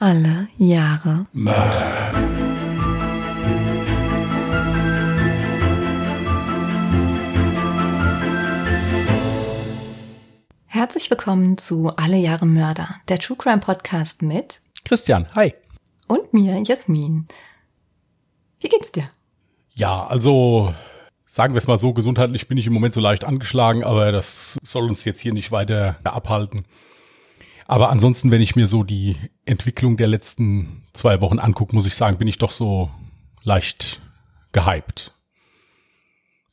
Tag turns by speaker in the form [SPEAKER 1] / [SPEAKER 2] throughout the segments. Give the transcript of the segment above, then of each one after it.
[SPEAKER 1] Alle Jahre
[SPEAKER 2] Mörder.
[SPEAKER 1] Herzlich willkommen zu Alle Jahre Mörder, der True Crime Podcast mit
[SPEAKER 3] Christian, hi.
[SPEAKER 1] und mir, Jasmin. Wie geht's dir?
[SPEAKER 3] Ja, also sagen wir es mal so, gesundheitlich bin ich im Moment so leicht angeschlagen, aber das soll uns jetzt hier nicht weiter abhalten. Aber ansonsten, wenn ich mir so die Entwicklung der letzten zwei Wochen angucke, muss ich sagen, bin ich doch so leicht gehypt.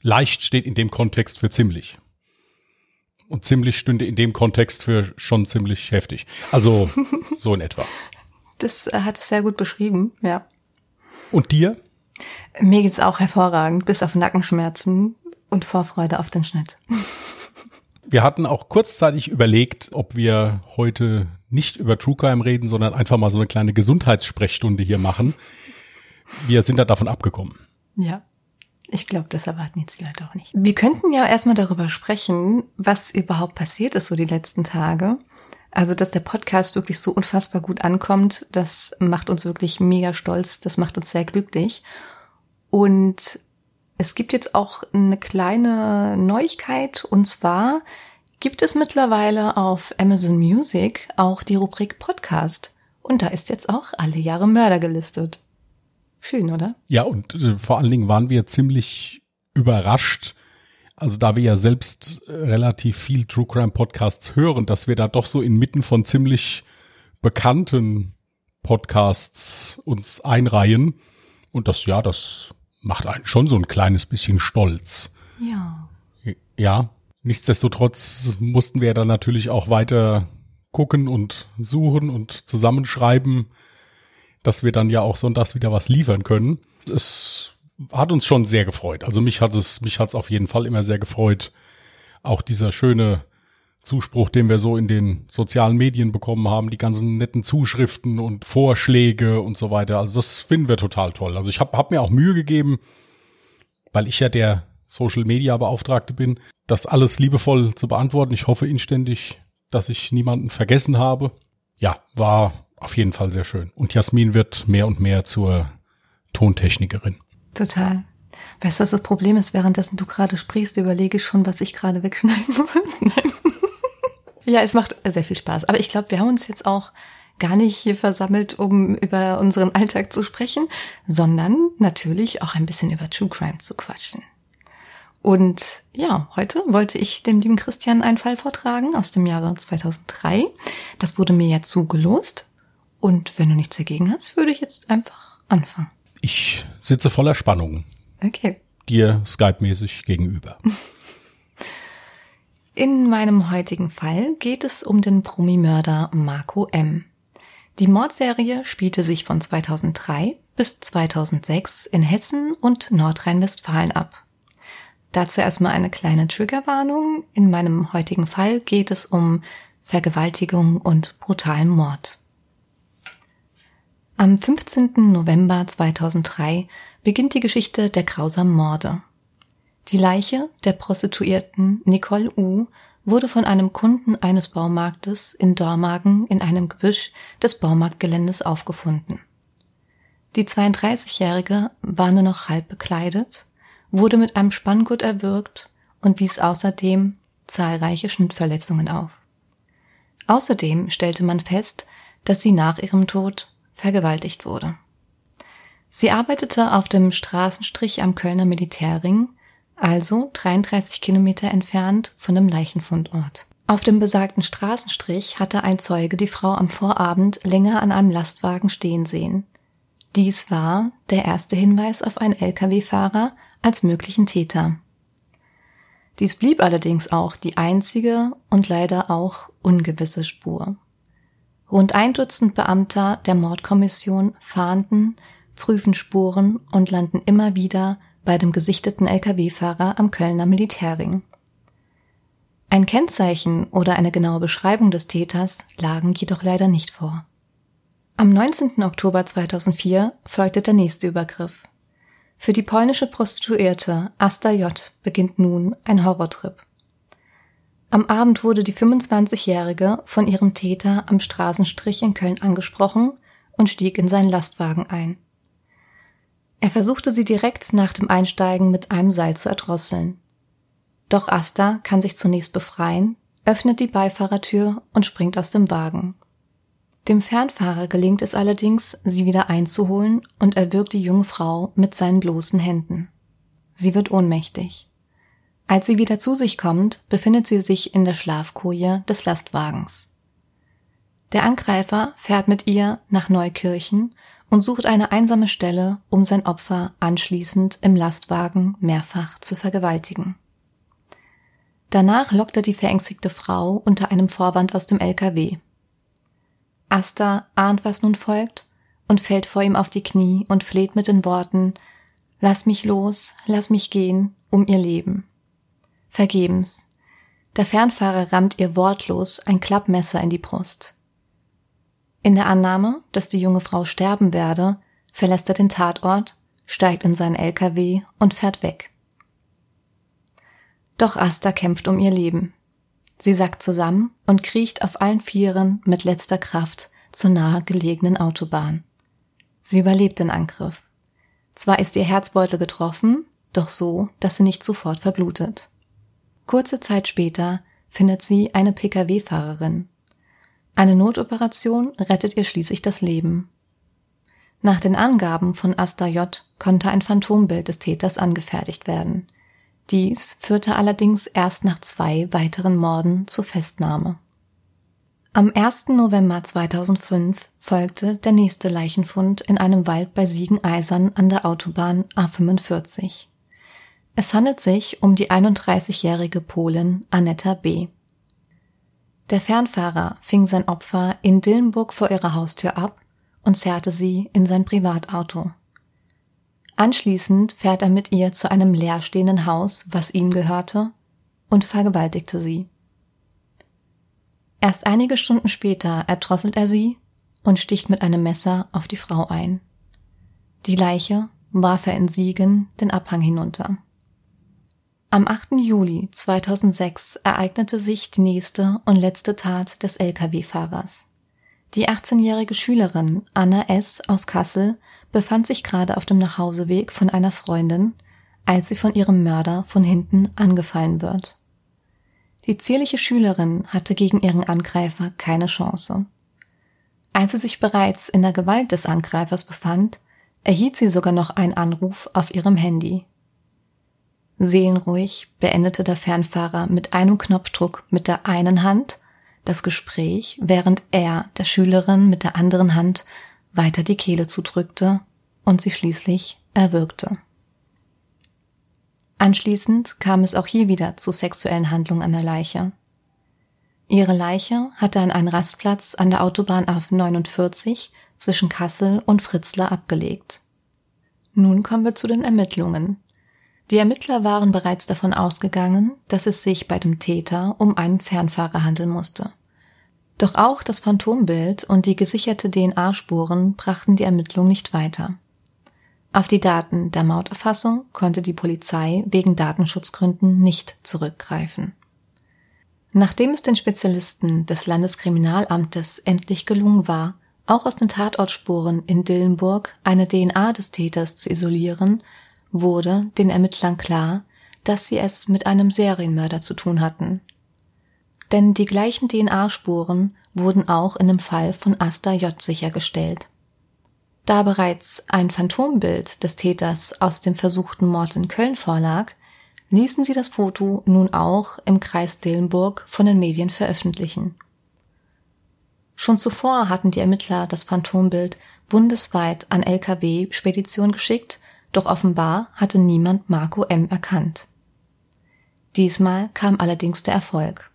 [SPEAKER 3] Leicht steht in dem Kontext für ziemlich. Und ziemlich stünde in dem Kontext für schon ziemlich heftig. Also so in etwa.
[SPEAKER 1] Das äh, hat es sehr gut beschrieben, ja.
[SPEAKER 3] Und dir?
[SPEAKER 1] Mir geht's auch hervorragend, bis auf Nackenschmerzen und Vorfreude auf den Schnitt.
[SPEAKER 3] Wir hatten auch kurzzeitig überlegt, ob wir heute nicht über True Crime reden, sondern einfach mal so eine kleine Gesundheitssprechstunde hier machen. Wir sind da davon abgekommen.
[SPEAKER 1] Ja. Ich glaube, das erwarten jetzt die Leute auch nicht. Wir könnten ja erstmal darüber sprechen, was überhaupt passiert ist so die letzten Tage. Also, dass der Podcast wirklich so unfassbar gut ankommt, das macht uns wirklich mega stolz, das macht uns sehr glücklich. Und es gibt jetzt auch eine kleine Neuigkeit und zwar gibt es mittlerweile auf Amazon Music auch die Rubrik Podcast. Und da ist jetzt auch alle Jahre Mörder gelistet. Schön, oder?
[SPEAKER 3] Ja, und äh, vor allen Dingen waren wir ziemlich überrascht, also da wir ja selbst äh, relativ viel True Crime Podcasts hören, dass wir da doch so inmitten von ziemlich bekannten Podcasts uns einreihen. Und das, ja, das macht einen schon so ein kleines bisschen stolz.
[SPEAKER 1] Ja.
[SPEAKER 3] Ja, nichtsdestotrotz mussten wir dann natürlich auch weiter gucken und suchen und zusammenschreiben, dass wir dann ja auch sonntags wieder was liefern können. Es hat uns schon sehr gefreut. Also mich hat es, mich hat es auf jeden Fall immer sehr gefreut. Auch dieser schöne Zuspruch, den wir so in den sozialen Medien bekommen haben, die ganzen netten Zuschriften und Vorschläge und so weiter. Also das finden wir total toll. Also ich habe hab mir auch Mühe gegeben, weil ich ja der Social Media Beauftragte bin, das alles liebevoll zu beantworten. Ich hoffe inständig, dass ich niemanden vergessen habe. Ja, war auf jeden Fall sehr schön. Und Jasmin wird mehr und mehr zur Tontechnikerin.
[SPEAKER 1] Total. Weißt du, was das Problem ist? Währenddessen du gerade sprichst, überlege ich schon, was ich gerade wegschneiden muss. Nein. Ja, es macht sehr viel Spaß. Aber ich glaube, wir haben uns jetzt auch gar nicht hier versammelt, um über unseren Alltag zu sprechen, sondern natürlich auch ein bisschen über True Crime zu quatschen. Und ja, heute wollte ich dem lieben Christian einen Fall vortragen aus dem Jahre 2003. Das wurde mir ja zugelost. Und wenn du nichts dagegen hast, würde ich jetzt einfach anfangen.
[SPEAKER 3] Ich sitze voller Spannung
[SPEAKER 1] Okay.
[SPEAKER 3] dir Skype-mäßig gegenüber.
[SPEAKER 1] In meinem heutigen Fall geht es um den Promi-Mörder Marco M. Die Mordserie spielte sich von 2003 bis 2006 in Hessen und Nordrhein-Westfalen ab. Dazu erstmal eine kleine Triggerwarnung. In meinem heutigen Fall geht es um Vergewaltigung und brutalen Mord. Am 15. November 2003 beginnt die Geschichte der grausamen Morde. Die Leiche der Prostituierten Nicole U. wurde von einem Kunden eines Baumarktes in Dormagen in einem Gebüsch des Baumarktgeländes aufgefunden. Die 32-Jährige war nur noch halb bekleidet, wurde mit einem Spanngurt erwürgt und wies außerdem zahlreiche Schnittverletzungen auf. Außerdem stellte man fest, dass sie nach ihrem Tod vergewaltigt wurde. Sie arbeitete auf dem Straßenstrich am Kölner Militärring, also 33 Kilometer entfernt von dem Leichenfundort. Auf dem besagten Straßenstrich hatte ein Zeuge die Frau am Vorabend länger an einem Lastwagen stehen sehen. Dies war der erste Hinweis auf einen Lkw-Fahrer als möglichen Täter. Dies blieb allerdings auch die einzige und leider auch ungewisse Spur. Rund ein Dutzend Beamter der Mordkommission fahnden, prüfen Spuren und landen immer wieder bei dem gesichteten Lkw-Fahrer am Kölner Militärring. Ein Kennzeichen oder eine genaue Beschreibung des Täters lagen jedoch leider nicht vor. Am 19. Oktober 2004 folgte der nächste Übergriff. Für die polnische Prostituierte Asta J. beginnt nun ein Horrortrip. Am Abend wurde die 25-Jährige von ihrem Täter am Straßenstrich in Köln angesprochen und stieg in seinen Lastwagen ein. Er versuchte sie direkt nach dem Einsteigen mit einem Seil zu erdrosseln. Doch Asta kann sich zunächst befreien, öffnet die Beifahrertür und springt aus dem Wagen. Dem Fernfahrer gelingt es allerdings, sie wieder einzuholen und erwürgt die junge Frau mit seinen bloßen Händen. Sie wird ohnmächtig. Als sie wieder zu sich kommt, befindet sie sich in der Schlafkoje des Lastwagens. Der Angreifer fährt mit ihr nach Neukirchen und sucht eine einsame Stelle, um sein Opfer anschließend im Lastwagen mehrfach zu vergewaltigen. Danach lockt er die verängstigte Frau unter einem Vorwand aus dem LKW. Asta ahnt, was nun folgt, und fällt vor ihm auf die Knie und fleht mit den Worten Lass mich los, lass mich gehen, um ihr Leben. Vergebens. Der Fernfahrer rammt ihr wortlos ein Klappmesser in die Brust. In der Annahme, dass die junge Frau sterben werde, verlässt er den Tatort, steigt in seinen LKW und fährt weg. Doch Asta kämpft um ihr Leben. Sie sackt zusammen und kriecht auf allen Vieren mit letzter Kraft zur nahe gelegenen Autobahn. Sie überlebt den Angriff. Zwar ist ihr Herzbeutel getroffen, doch so, dass sie nicht sofort verblutet. Kurze Zeit später findet sie eine Pkw-Fahrerin. Eine Notoperation rettet ihr schließlich das Leben. Nach den Angaben von Asta J. konnte ein Phantombild des Täters angefertigt werden. Dies führte allerdings erst nach zwei weiteren Morden zur Festnahme. Am 1. November 2005 folgte der nächste Leichenfund in einem Wald bei Siegeneisern an der Autobahn A45. Es handelt sich um die 31-jährige Polin Anetta B. Der Fernfahrer fing sein Opfer in Dillenburg vor ihrer Haustür ab und zerrte sie in sein Privatauto. Anschließend fährt er mit ihr zu einem leerstehenden Haus, was ihm gehörte, und vergewaltigte sie. Erst einige Stunden später erdrosselt er sie und sticht mit einem Messer auf die Frau ein. Die Leiche warf er in Siegen den Abhang hinunter. Am 8. Juli 2006 ereignete sich die nächste und letzte Tat des Lkw-Fahrers. Die 18-jährige Schülerin Anna S. aus Kassel befand sich gerade auf dem Nachhauseweg von einer Freundin, als sie von ihrem Mörder von hinten angefallen wird. Die zierliche Schülerin hatte gegen ihren Angreifer keine Chance. Als sie sich bereits in der Gewalt des Angreifers befand, erhielt sie sogar noch einen Anruf auf ihrem Handy. Seelenruhig beendete der Fernfahrer mit einem Knopfdruck mit der einen Hand das Gespräch, während er der Schülerin mit der anderen Hand weiter die Kehle zudrückte und sie schließlich erwürgte. Anschließend kam es auch hier wieder zu sexuellen Handlungen an der Leiche. Ihre Leiche hatte an einen Rastplatz an der Autobahn A49 zwischen Kassel und Fritzlar abgelegt. Nun kommen wir zu den Ermittlungen. Die Ermittler waren bereits davon ausgegangen, dass es sich bei dem Täter um einen Fernfahrer handeln musste. Doch auch das Phantombild und die gesicherte DNA-Spuren brachten die Ermittlung nicht weiter. Auf die Daten der Mauterfassung konnte die Polizei wegen Datenschutzgründen nicht zurückgreifen. Nachdem es den Spezialisten des Landeskriminalamtes endlich gelungen war, auch aus den Tatortspuren in Dillenburg eine DNA des Täters zu isolieren, wurde den Ermittlern klar, dass sie es mit einem Serienmörder zu tun hatten, denn die gleichen DNA-Spuren wurden auch in dem Fall von Asta J. sichergestellt. Da bereits ein Phantombild des Täters aus dem versuchten Mord in Köln vorlag, ließen sie das Foto nun auch im Kreis Dillenburg von den Medien veröffentlichen. Schon zuvor hatten die Ermittler das Phantombild bundesweit an LKW-Spedition geschickt, doch offenbar hatte niemand Marco M. erkannt. Diesmal kam allerdings der Erfolg.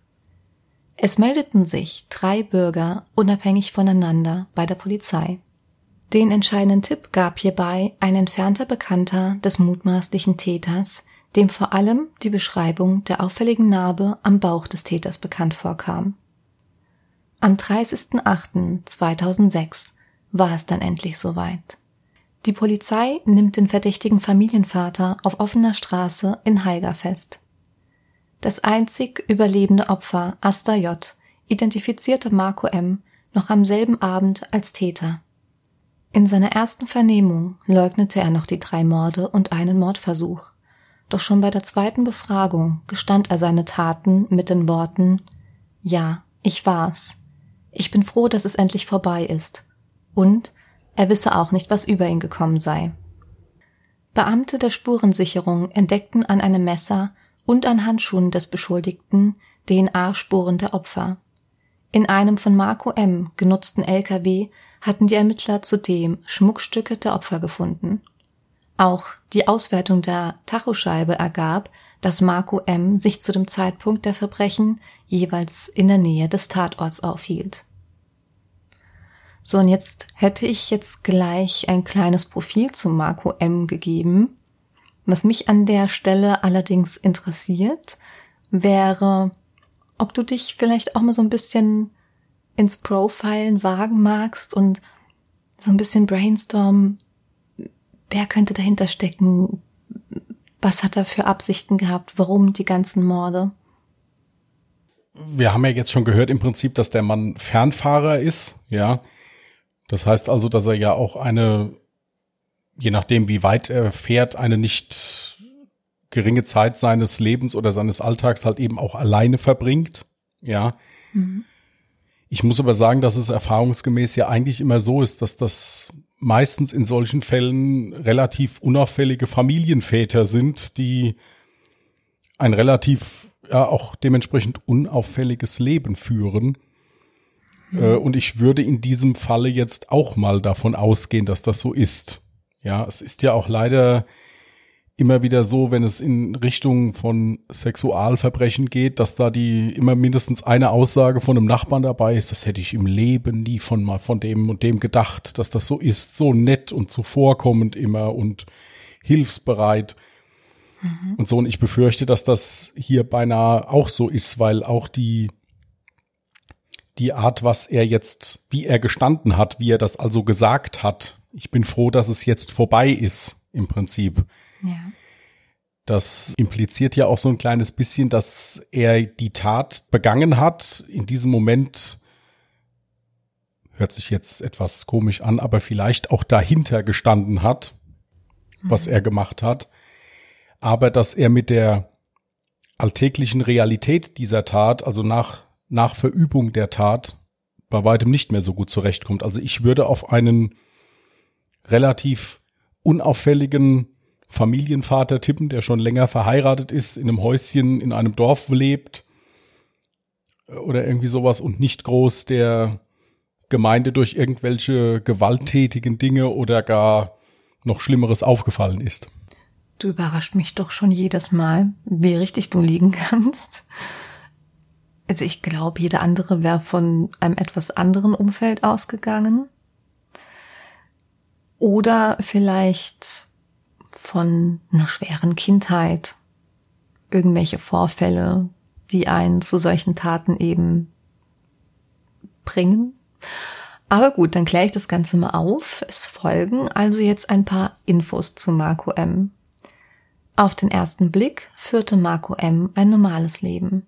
[SPEAKER 1] Es meldeten sich drei Bürger unabhängig voneinander bei der Polizei. Den entscheidenden Tipp gab hierbei ein entfernter Bekannter des mutmaßlichen Täters, dem vor allem die Beschreibung der auffälligen Narbe am Bauch des Täters bekannt vorkam. Am 30.08.2006 war es dann endlich soweit. Die Polizei nimmt den verdächtigen Familienvater auf offener Straße in Haiger fest. Das einzig überlebende Opfer, Asta J., identifizierte Marco M. noch am selben Abend als Täter. In seiner ersten Vernehmung leugnete er noch die drei Morde und einen Mordversuch. Doch schon bei der zweiten Befragung gestand er seine Taten mit den Worten Ja, ich war's. Ich bin froh, dass es endlich vorbei ist. Und er wisse auch nicht, was über ihn gekommen sei. Beamte der Spurensicherung entdeckten an einem Messer und an Handschuhen des Beschuldigten DNA-Spuren der Opfer. In einem von Marco M. genutzten LKW hatten die Ermittler zudem Schmuckstücke der Opfer gefunden. Auch die Auswertung der Tachoscheibe ergab, dass Marco M. sich zu dem Zeitpunkt der Verbrechen jeweils in der Nähe des Tatorts aufhielt. So, und jetzt hätte ich jetzt gleich ein kleines Profil zu Marco M. gegeben. Was mich an der Stelle allerdings interessiert, wäre, ob du dich vielleicht auch mal so ein bisschen ins Profilen wagen magst und so ein bisschen brainstorm, wer könnte dahinter stecken, was hat er für Absichten gehabt, warum die ganzen Morde?
[SPEAKER 3] Wir haben ja jetzt schon gehört im Prinzip, dass der Mann Fernfahrer ist, ja. Das heißt also, dass er ja auch eine, je nachdem wie weit er fährt, eine nicht geringe Zeit seines Lebens oder seines Alltags halt eben auch alleine verbringt. Ja. Mhm. Ich muss aber sagen, dass es erfahrungsgemäß ja eigentlich immer so ist, dass das meistens in solchen Fällen relativ unauffällige Familienväter sind, die ein relativ ja auch dementsprechend unauffälliges Leben führen. Mhm. Äh, und ich würde in diesem Falle jetzt auch mal davon ausgehen, dass das so ist. Ja, es ist ja auch leider immer wieder so, wenn es in Richtung von Sexualverbrechen geht, dass da die immer mindestens eine Aussage von einem Nachbarn dabei ist, das hätte ich im Leben nie von mal von dem und dem gedacht, dass das so ist, so nett und zuvorkommend immer und hilfsbereit. Mhm. Und so, und ich befürchte, dass das hier beinahe auch so ist, weil auch die, die Art, was er jetzt, wie er gestanden hat, wie er das also gesagt hat, ich bin froh, dass es jetzt vorbei ist, im Prinzip. Ja. Das impliziert ja auch so ein kleines bisschen, dass er die Tat begangen hat. In diesem Moment hört sich jetzt etwas komisch an, aber vielleicht auch dahinter gestanden hat, was mhm. er gemacht hat. Aber dass er mit der alltäglichen Realität dieser Tat, also nach, nach Verübung der Tat, bei weitem nicht mehr so gut zurechtkommt. Also ich würde auf einen relativ unauffälligen Familienvater tippen, der schon länger verheiratet ist, in einem Häuschen in einem Dorf lebt oder irgendwie sowas und nicht groß der Gemeinde durch irgendwelche gewalttätigen Dinge oder gar noch Schlimmeres aufgefallen ist.
[SPEAKER 1] Du überrascht mich doch schon jedes Mal, wie richtig du liegen kannst. Also ich glaube, jeder andere wäre von einem etwas anderen Umfeld ausgegangen. Oder vielleicht von einer schweren Kindheit, irgendwelche Vorfälle, die einen zu solchen Taten eben bringen. Aber gut, dann kläre ich das Ganze mal auf. Es folgen also jetzt ein paar Infos zu Marco M. Auf den ersten Blick führte Marco M. ein normales Leben.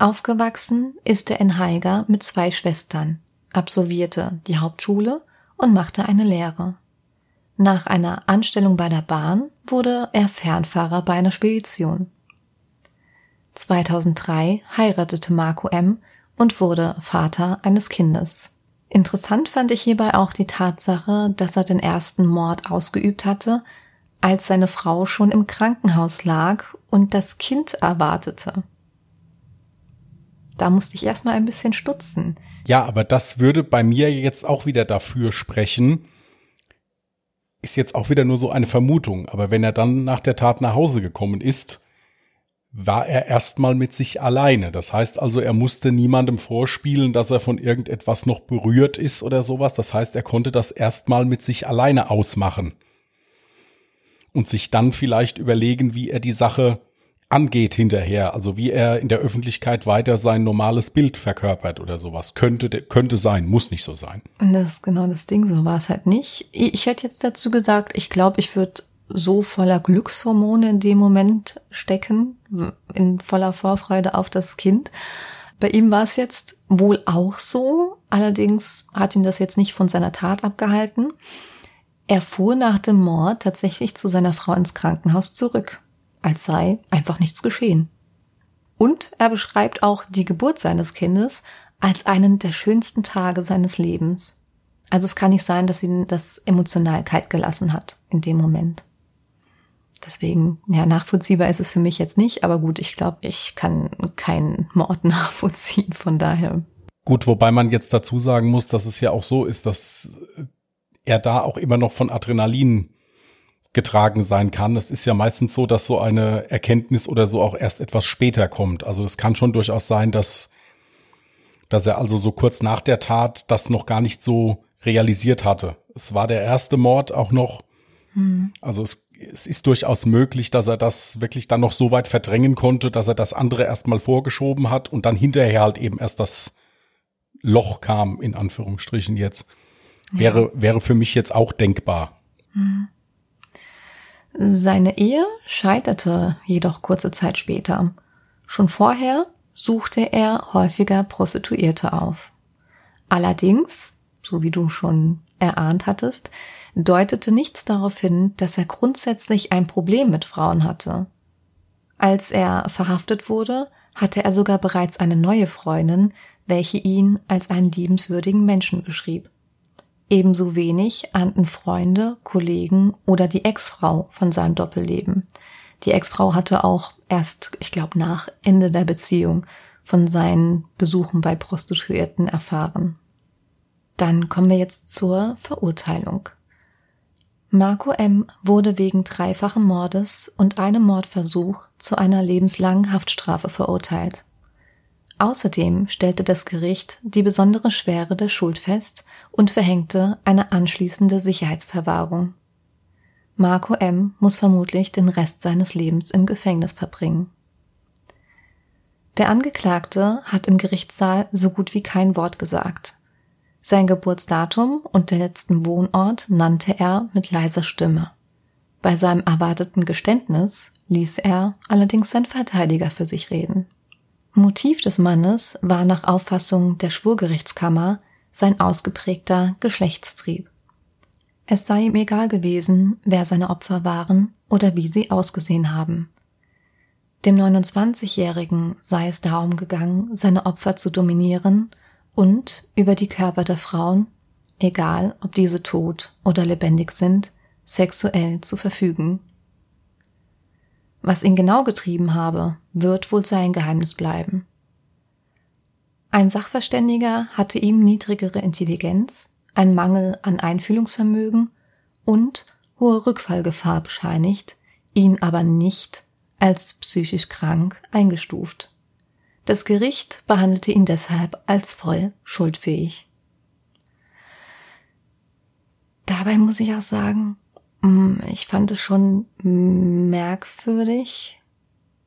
[SPEAKER 1] Aufgewachsen ist er in Haiger mit zwei Schwestern, absolvierte die Hauptschule und machte eine Lehre. Nach einer Anstellung bei der Bahn wurde er Fernfahrer bei einer Spedition. 2003 heiratete Marco M. und wurde Vater eines Kindes. Interessant fand ich hierbei auch die Tatsache, dass er den ersten Mord ausgeübt hatte, als seine Frau schon im Krankenhaus lag und das Kind erwartete. Da musste ich erstmal ein bisschen stutzen.
[SPEAKER 3] Ja, aber das würde bei mir jetzt auch wieder dafür sprechen, ist jetzt auch wieder nur so eine Vermutung, aber wenn er dann nach der Tat nach Hause gekommen ist, war er erstmal mit sich alleine. Das heißt also, er musste niemandem vorspielen, dass er von irgendetwas noch berührt ist oder sowas. Das heißt, er konnte das erstmal mit sich alleine ausmachen und sich dann vielleicht überlegen, wie er die Sache angeht hinterher, also wie er in der Öffentlichkeit weiter sein normales Bild verkörpert oder sowas. Könnte, könnte sein, muss nicht so sein.
[SPEAKER 1] Und das ist genau das Ding, so war es halt nicht. Ich hätte jetzt dazu gesagt, ich glaube, ich würde so voller Glückshormone in dem Moment stecken, in voller Vorfreude auf das Kind, Bei ihm war es jetzt wohl auch so, allerdings hat ihn das jetzt nicht von seiner Tat abgehalten. Er fuhr nach dem Mord tatsächlich zu seiner Frau ins Krankenhaus zurück, als sei einfach nichts geschehen. Und er beschreibt auch die Geburt seines Kindes als einen der schönsten Tage seines Lebens. Also es kann nicht sein, dass ihn das emotional kalt gelassen hat in dem Moment. Deswegen, ja, nachvollziehbar ist es für mich jetzt nicht, aber gut, ich glaube, ich kann keinen Mord nachvollziehen, von daher.
[SPEAKER 3] Gut, wobei man jetzt dazu sagen muss, dass es ja auch so ist, dass er da auch immer noch von Adrenalin getragen sein kann. Es ist ja meistens so, dass so eine Erkenntnis oder so auch erst etwas später kommt. Also es kann schon durchaus sein, dass, dass er also so kurz nach der Tat das noch gar nicht so realisiert hatte. Es war der erste Mord auch noch. Hm. Also es, es ist durchaus möglich, dass er das wirklich dann noch so weit verdrängen konnte, dass er das andere erstmal vorgeschoben hat und dann hinterher halt eben erst das Loch kam, in Anführungsstrichen jetzt. Wäre, ja. wäre für mich jetzt auch denkbar. Hm.
[SPEAKER 1] Seine Ehe scheiterte jedoch kurze Zeit später. Schon vorher suchte er häufiger Prostituierte auf. Allerdings, so wie du schon erahnt hattest, deutete nichts darauf hin, dass er grundsätzlich ein Problem mit Frauen hatte. Als er verhaftet wurde, hatte er sogar bereits eine neue Freundin, welche ihn als einen liebenswürdigen Menschen beschrieb. Ebenso wenig ahnten Freunde, Kollegen oder die Ex-Frau von seinem Doppelleben. Die Ex-Frau hatte auch erst, ich glaube, nach Ende der Beziehung von seinen Besuchen bei Prostituierten erfahren. Dann kommen wir jetzt zur Verurteilung. Marco M. wurde wegen dreifachen Mordes und einem Mordversuch zu einer lebenslangen Haftstrafe verurteilt. Außerdem stellte das Gericht die besondere Schwere der Schuld fest und verhängte eine anschließende Sicherheitsverwahrung. Marco M. muss vermutlich den Rest seines Lebens im Gefängnis verbringen. Der Angeklagte hat im Gerichtssaal so gut wie kein Wort gesagt. Sein Geburtsdatum und der letzten Wohnort nannte er mit leiser Stimme. Bei seinem erwarteten Geständnis ließ er allerdings sein Verteidiger für sich reden. Motiv des Mannes war nach Auffassung der Schwurgerichtskammer sein ausgeprägter Geschlechtstrieb. Es sei ihm egal gewesen, wer seine Opfer waren oder wie sie ausgesehen haben. Dem 29-Jährigen sei es darum gegangen, seine Opfer zu dominieren und über die Körper der Frauen, egal ob diese tot oder lebendig sind, sexuell zu verfügen. Was ihn genau getrieben habe, wird wohl sein Geheimnis bleiben. Ein Sachverständiger hatte ihm niedrigere Intelligenz, ein Mangel an Einfühlungsvermögen und hohe Rückfallgefahr bescheinigt, ihn aber nicht als psychisch krank eingestuft. Das Gericht behandelte ihn deshalb als voll schuldfähig. Dabei muss ich auch sagen, ich fand es schon merkwürdig,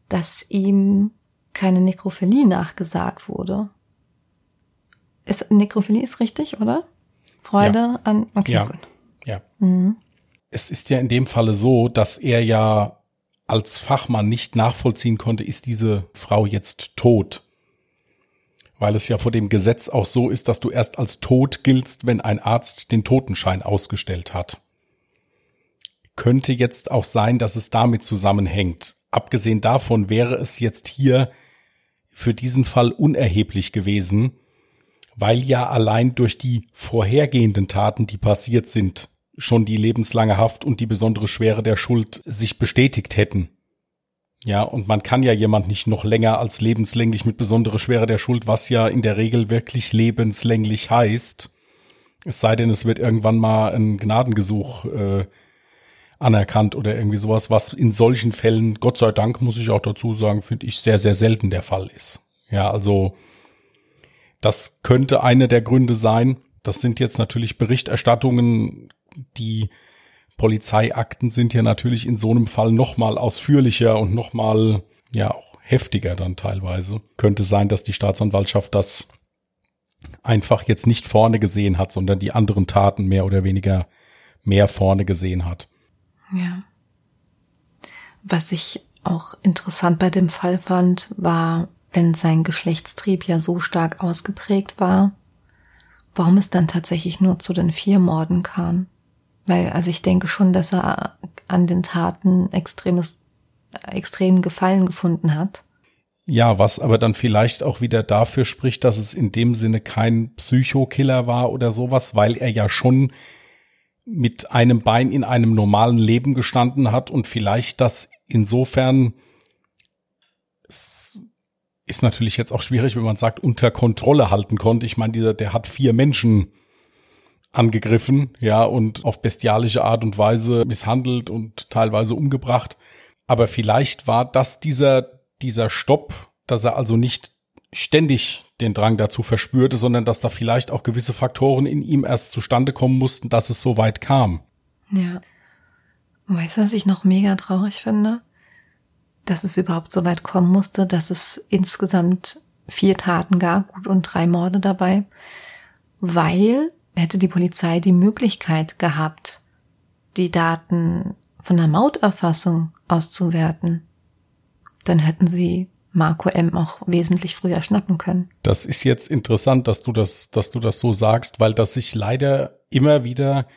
[SPEAKER 1] dass ihm keine Nekrophilie nachgesagt wurde. Ist, Nekrophilie ist richtig, oder? Freude ja. an. Okay,
[SPEAKER 3] ja. gut. Ja. Mhm. Es ist ja in dem Falle so, dass er ja als Fachmann nicht nachvollziehen konnte, ist diese Frau jetzt tot. Weil es ja vor dem Gesetz auch so ist, dass du erst als tot giltst, wenn ein Arzt den Totenschein ausgestellt hat könnte jetzt auch sein, dass es damit zusammenhängt. Abgesehen davon wäre es jetzt hier für diesen Fall unerheblich gewesen, weil ja allein durch die vorhergehenden Taten, die passiert sind, schon die lebenslange Haft und die besondere Schwere der Schuld sich bestätigt hätten. Ja, und man kann ja jemand nicht noch länger als lebenslänglich mit besondere Schwere der Schuld, was ja in der Regel wirklich lebenslänglich heißt. Es sei denn, es wird irgendwann mal ein Gnadengesuch äh, anerkannt oder irgendwie sowas, was in solchen Fällen, Gott sei Dank, muss ich auch dazu sagen, finde ich sehr, sehr selten der Fall ist. Ja, also das könnte eine der Gründe sein. Das sind jetzt natürlich Berichterstattungen, die Polizeiakten sind ja natürlich in so einem Fall nochmal ausführlicher und nochmal, ja, auch heftiger dann teilweise. Könnte sein, dass die Staatsanwaltschaft das einfach jetzt nicht vorne gesehen hat, sondern die anderen Taten mehr oder weniger mehr vorne gesehen hat.
[SPEAKER 1] Ja. Was ich auch interessant bei dem Fall fand, war, wenn sein Geschlechtstrieb ja so stark ausgeprägt war, warum es dann tatsächlich nur zu den vier Morden kam. Weil, also ich denke schon, dass er an den Taten extremes, extremen Gefallen gefunden hat.
[SPEAKER 3] Ja, was aber dann vielleicht auch wieder dafür spricht, dass es in dem Sinne kein Psychokiller war oder sowas, weil er ja schon mit einem Bein in einem normalen Leben gestanden hat und vielleicht das insofern ist natürlich jetzt auch schwierig, wenn man sagt, unter Kontrolle halten konnte. Ich meine, dieser, der hat vier Menschen angegriffen, ja, und auf bestialische Art und Weise misshandelt und teilweise umgebracht. Aber vielleicht war das dieser, dieser Stopp, dass er also nicht ständig den Drang dazu verspürte, sondern dass da vielleicht auch gewisse Faktoren in ihm erst zustande kommen mussten, dass es so weit kam.
[SPEAKER 1] Ja. Weißt du, was ich noch mega traurig finde? Dass es überhaupt so weit kommen musste, dass es insgesamt vier Taten gab, gut und drei Morde dabei, weil hätte die Polizei die Möglichkeit gehabt, die Daten von der Mauterfassung auszuwerten, dann hätten sie Marco M. auch wesentlich früher schnappen können.
[SPEAKER 3] Das ist jetzt interessant, dass du das, dass du das so sagst, weil das sich leider immer wieder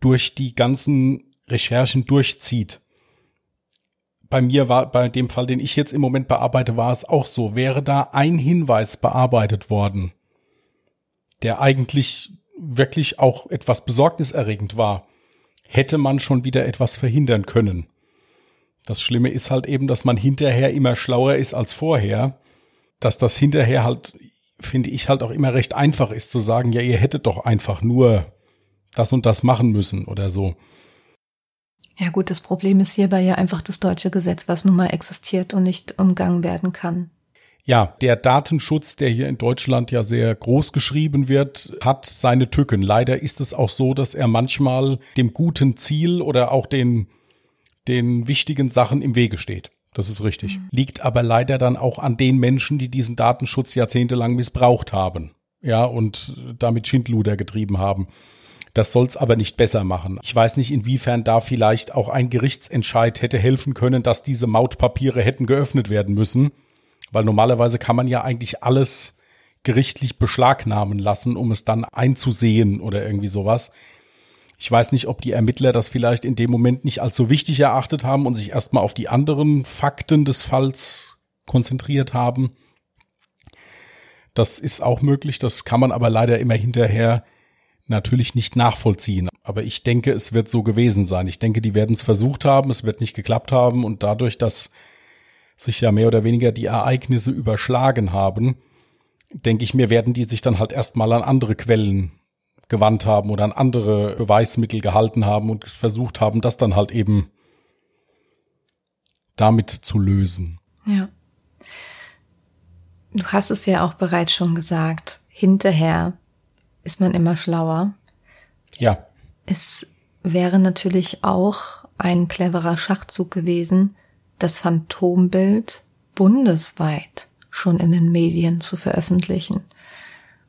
[SPEAKER 3] durch die ganzen Recherchen durchzieht. Bei mir war, bei dem Fall, den ich jetzt im Moment bearbeite, war es auch so. Wäre da ein Hinweis bearbeitet worden, der eigentlich wirklich auch etwas besorgniserregend war, hätte man schon wieder etwas verhindern können. Das Schlimme ist halt eben, dass man hinterher immer schlauer ist als vorher, dass das hinterher halt, finde ich, halt auch immer recht einfach ist zu sagen, ja, ihr hättet doch einfach nur das und das machen müssen oder so.
[SPEAKER 1] Ja gut, das Problem ist hierbei ja einfach das deutsche Gesetz, was nun mal existiert und nicht umgangen werden kann.
[SPEAKER 3] Ja, der Datenschutz, der hier in Deutschland ja sehr groß geschrieben wird, hat seine Tücken. Leider ist es auch so, dass er manchmal dem guten Ziel oder auch den, den wichtigen Sachen im Wege steht. Das ist richtig. Mhm. Liegt aber leider dann auch an den Menschen, die diesen Datenschutz jahrzehntelang missbraucht haben. Ja, und damit Schindluder getrieben haben. Das soll's aber nicht besser machen. Ich weiß nicht, inwiefern da vielleicht auch ein Gerichtsentscheid hätte helfen können, dass diese Mautpapiere hätten geöffnet werden müssen weil normalerweise kann man ja eigentlich alles gerichtlich beschlagnahmen lassen, um es dann einzusehen oder irgendwie sowas. Ich weiß nicht, ob die Ermittler das vielleicht in dem Moment nicht als so wichtig erachtet haben und sich erstmal auf die anderen Fakten des Falls konzentriert haben. Das ist auch möglich, das kann man aber leider immer hinterher natürlich nicht nachvollziehen. Aber ich denke, es wird so gewesen sein. Ich denke, die werden es versucht haben, es wird nicht geklappt haben und dadurch, dass sich ja mehr oder weniger die Ereignisse überschlagen haben, denke ich mir, werden die sich dann halt erstmal an andere Quellen gewandt haben oder an andere Beweismittel gehalten haben und versucht haben, das dann halt eben damit zu lösen.
[SPEAKER 1] Ja. Du hast es ja auch bereits schon gesagt. Hinterher ist man immer schlauer.
[SPEAKER 3] Ja.
[SPEAKER 1] Es wäre natürlich auch ein cleverer Schachzug gewesen, das Phantombild bundesweit schon in den Medien zu veröffentlichen.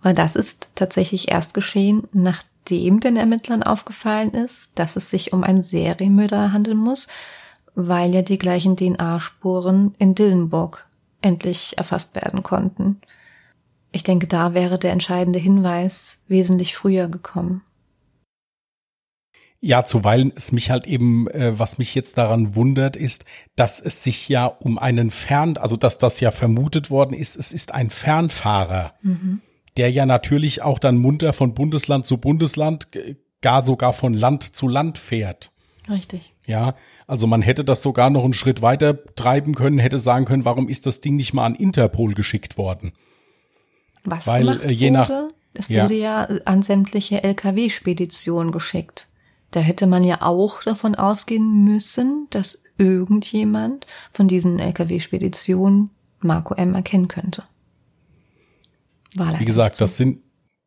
[SPEAKER 1] Weil das ist tatsächlich erst geschehen, nachdem den Ermittlern aufgefallen ist, dass es sich um einen Serienmörder handeln muss, weil ja die gleichen DNA-Spuren in Dillenburg endlich erfasst werden konnten. Ich denke, da wäre der entscheidende Hinweis wesentlich früher gekommen.
[SPEAKER 3] Ja, zuweilen es mich halt eben, äh, was mich jetzt daran wundert, ist, dass es sich ja um einen Fern, also dass das ja vermutet worden ist, es ist ein Fernfahrer, mhm. Der ja natürlich auch dann munter von Bundesland zu Bundesland, gar sogar von Land zu Land fährt.
[SPEAKER 1] Richtig.
[SPEAKER 3] Ja, also man hätte das sogar noch einen Schritt weiter treiben können, hätte sagen können, warum ist das Ding nicht mal an Interpol geschickt worden?
[SPEAKER 1] Was Weil, gemacht äh, je nach, wurde? Es ja. wurde ja an sämtliche LKW-Speditionen geschickt. Da hätte man ja auch davon ausgehen müssen, dass irgendjemand von diesen LKW-Speditionen Marco M. erkennen könnte.
[SPEAKER 3] War Wie gesagt, das sind,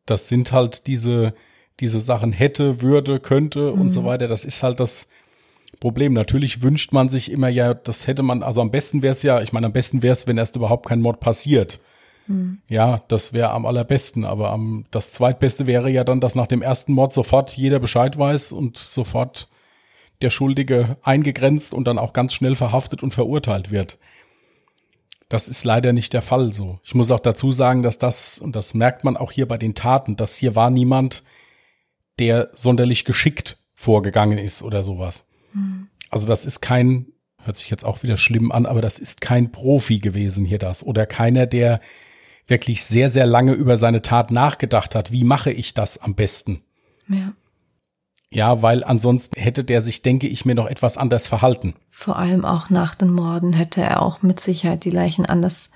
[SPEAKER 3] das sind halt diese, diese Sachen hätte, würde, könnte mhm. und so weiter. Das ist halt das Problem. Natürlich wünscht man sich immer ja, das hätte man, also am besten wäre es ja, ich meine, am besten wäre es, wenn erst überhaupt kein Mord passiert. Hm. Ja, das wäre am allerbesten, aber am, das zweitbeste wäre ja dann, dass nach dem ersten Mord sofort jeder Bescheid weiß und sofort der Schuldige eingegrenzt und dann auch ganz schnell verhaftet und verurteilt wird. Das ist leider nicht der Fall so. Ich muss auch dazu sagen, dass das, und das merkt man auch hier bei den Taten, dass hier war niemand, der sonderlich geschickt vorgegangen ist oder sowas. Mhm. Also das ist kein, hört sich jetzt auch wieder schlimm an, aber das ist kein Profi gewesen hier das oder keiner, der wirklich sehr, sehr lange über seine Tat nachgedacht hat. Wie mache ich das am besten?
[SPEAKER 1] Ja.
[SPEAKER 3] Ja, weil ansonsten hätte der sich, denke ich, mir noch etwas anders verhalten.
[SPEAKER 1] Vor allem auch nach den Morden hätte er auch mit Sicherheit die Leichen anders,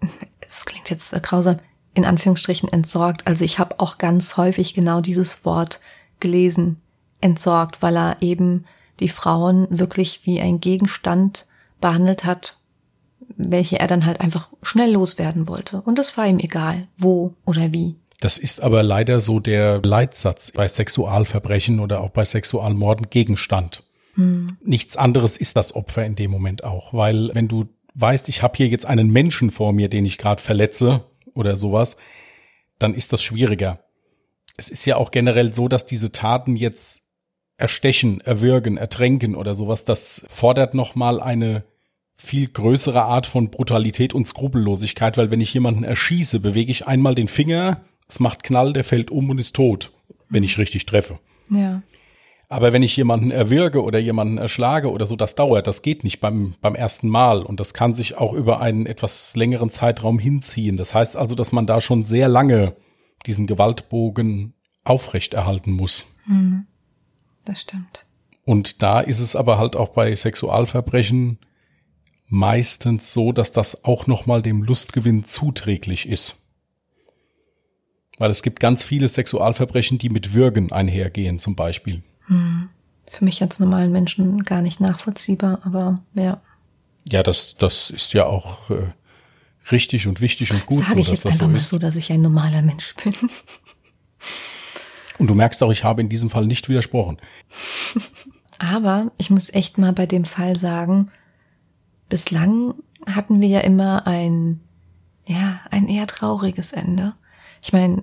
[SPEAKER 1] das klingt jetzt grausam, in Anführungsstrichen entsorgt. Also ich habe auch ganz häufig genau dieses Wort gelesen, entsorgt, weil er eben die Frauen wirklich wie ein Gegenstand behandelt hat, welche er dann halt einfach schnell loswerden wollte. Und es war ihm egal, wo oder wie.
[SPEAKER 3] Das ist aber leider so der Leitsatz bei Sexualverbrechen oder auch bei Sexualmorden Gegenstand. Hm. Nichts anderes ist das Opfer in dem Moment auch, weil wenn du weißt, ich habe hier jetzt einen Menschen vor mir, den ich gerade verletze oder sowas, dann ist das schwieriger. Es ist ja auch generell so, dass diese Taten jetzt erstechen, erwürgen, ertränken oder sowas, das fordert nochmal eine viel größere Art von Brutalität und Skrupellosigkeit, weil wenn ich jemanden erschieße, bewege ich einmal den Finger es macht Knall, der fällt um und ist tot, wenn ich richtig treffe.
[SPEAKER 1] Ja.
[SPEAKER 3] Aber wenn ich jemanden erwürge oder jemanden erschlage oder so, das dauert, das geht nicht beim, beim ersten Mal und das kann sich auch über einen etwas längeren Zeitraum hinziehen. Das heißt also, dass man da schon sehr lange diesen Gewaltbogen aufrechterhalten muss.
[SPEAKER 1] Mhm. Das stimmt.
[SPEAKER 3] Und da ist es aber halt auch bei Sexualverbrechen meistens so, dass das auch nochmal dem Lustgewinn zuträglich ist. Weil es gibt ganz viele Sexualverbrechen, die mit Würgen einhergehen, zum Beispiel.
[SPEAKER 1] Hm. Für mich als normalen Menschen gar nicht nachvollziehbar, aber ja.
[SPEAKER 3] Ja, das, das ist ja auch äh, richtig und wichtig und gut
[SPEAKER 1] Sage so, ich jetzt einfach so mal so, dass ich ein normaler Mensch bin.
[SPEAKER 3] Und du merkst auch, ich habe in diesem Fall nicht widersprochen.
[SPEAKER 1] Aber ich muss echt mal bei dem Fall sagen, bislang hatten wir ja immer ein, ja, ein eher trauriges Ende. Ich meine,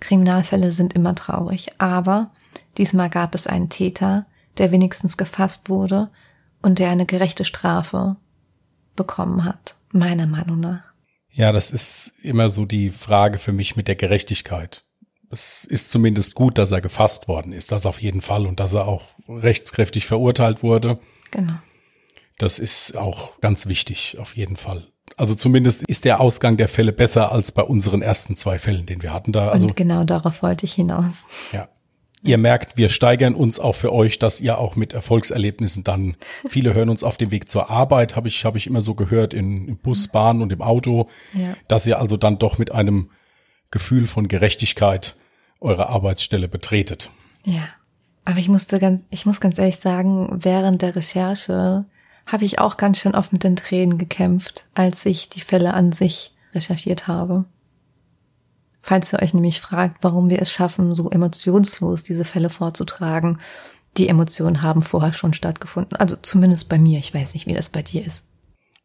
[SPEAKER 1] Kriminalfälle sind immer traurig, aber diesmal gab es einen Täter, der wenigstens gefasst wurde und der eine gerechte Strafe bekommen hat, meiner Meinung nach.
[SPEAKER 3] Ja, das ist immer so die Frage für mich mit der Gerechtigkeit. Es ist zumindest gut, dass er gefasst worden ist, das auf jeden Fall und dass er auch rechtskräftig verurteilt wurde.
[SPEAKER 1] Genau.
[SPEAKER 3] Das ist auch ganz wichtig, auf jeden Fall. Also zumindest ist der Ausgang der Fälle besser als bei unseren ersten zwei Fällen, den wir hatten da. Also
[SPEAKER 1] Und genau darauf wollte ich hinaus.
[SPEAKER 3] Ja. Ihr merkt, wir steigern uns auch für euch, dass ihr auch mit Erfolgserlebnissen dann, viele hören uns auf dem Weg zur Arbeit, habe ich, habe ich immer so gehört, in, im Bus, Bahn und im Auto, ja. dass ihr also dann doch mit einem Gefühl von Gerechtigkeit eure Arbeitsstelle betretet.
[SPEAKER 1] Ja. Aber ich musste ganz, ich muss ganz ehrlich sagen, während der Recherche habe ich auch ganz schön oft mit den Tränen gekämpft, als ich die Fälle an sich recherchiert habe. Falls ihr euch nämlich fragt, warum wir es schaffen, so emotionslos diese Fälle vorzutragen, die Emotionen haben vorher schon stattgefunden. Also zumindest bei mir. Ich weiß nicht, wie das bei dir ist.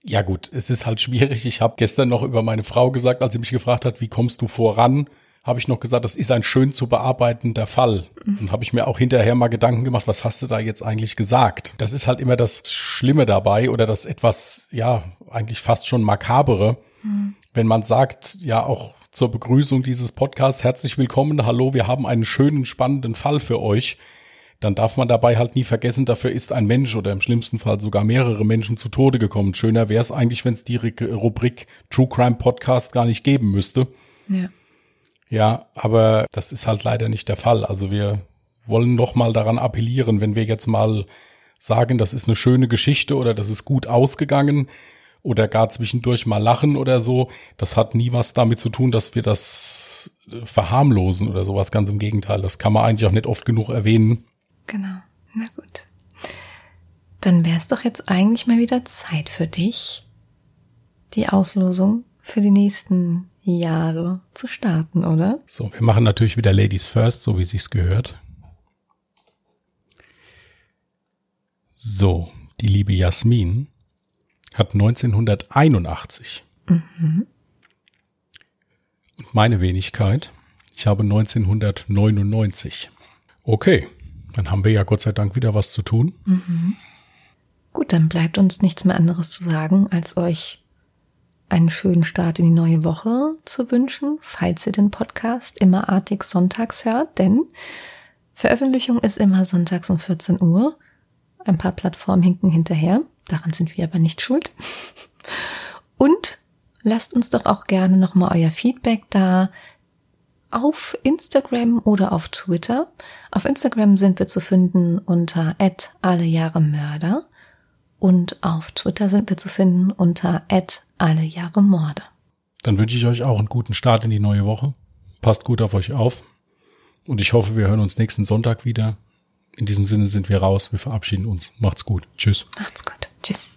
[SPEAKER 3] Ja gut, es ist halt schwierig. Ich habe gestern noch über meine Frau gesagt, als sie mich gefragt hat, wie kommst du voran? Habe ich noch gesagt, das ist ein schön zu bearbeitender Fall. Und habe ich mir auch hinterher mal Gedanken gemacht, was hast du da jetzt eigentlich gesagt? Das ist halt immer das Schlimme dabei oder das etwas, ja, eigentlich fast schon makabere, mhm. wenn man sagt, ja, auch zur Begrüßung dieses Podcasts, herzlich willkommen, hallo, wir haben einen schönen, spannenden Fall für euch. Dann darf man dabei halt nie vergessen, dafür ist ein Mensch oder im schlimmsten Fall sogar mehrere Menschen zu Tode gekommen. Schöner wäre es eigentlich, wenn es die Rubrik True Crime Podcast gar nicht geben müsste.
[SPEAKER 1] Ja.
[SPEAKER 3] Ja, aber das ist halt leider nicht der Fall. Also wir wollen noch mal daran appellieren, wenn wir jetzt mal sagen, das ist eine schöne Geschichte oder das ist gut ausgegangen oder gar zwischendurch mal lachen oder so, das hat nie was damit zu tun, dass wir das äh, verharmlosen oder sowas. Ganz im Gegenteil, das kann man eigentlich auch nicht oft genug erwähnen.
[SPEAKER 1] Genau, na gut. Dann wäre es doch jetzt eigentlich mal wieder Zeit für dich, die Auslosung für die nächsten Jahre zu starten, oder?
[SPEAKER 3] So, wir machen natürlich wieder Ladies First, so wie sich's gehört. So, die liebe Jasmin hat 1981. Mhm. Und meine Wenigkeit, ich habe 1999. Okay, dann haben wir ja Gott sei Dank wieder was zu tun.
[SPEAKER 1] Mhm. Gut, dann bleibt uns nichts mehr anderes zu sagen, als euch einen schönen Start in die neue Woche zu wünschen, falls ihr den Podcast immer artig sonntags hört, denn Veröffentlichung ist immer sonntags um 14 Uhr. Ein paar Plattformen hinken hinterher, daran sind wir aber nicht schuld. Und lasst uns doch auch gerne nochmal euer Feedback da auf Instagram oder auf Twitter. Auf Instagram sind wir zu finden unter alle Jahre Mörder und auf Twitter sind wir zu finden unter alle Jahre Morde.
[SPEAKER 3] Dann wünsche ich euch auch einen guten Start in die neue Woche. Passt gut auf euch auf. Und ich hoffe, wir hören uns nächsten Sonntag wieder. In diesem Sinne sind wir raus. Wir verabschieden uns. Macht's gut. Tschüss.
[SPEAKER 1] Macht's gut. Tschüss.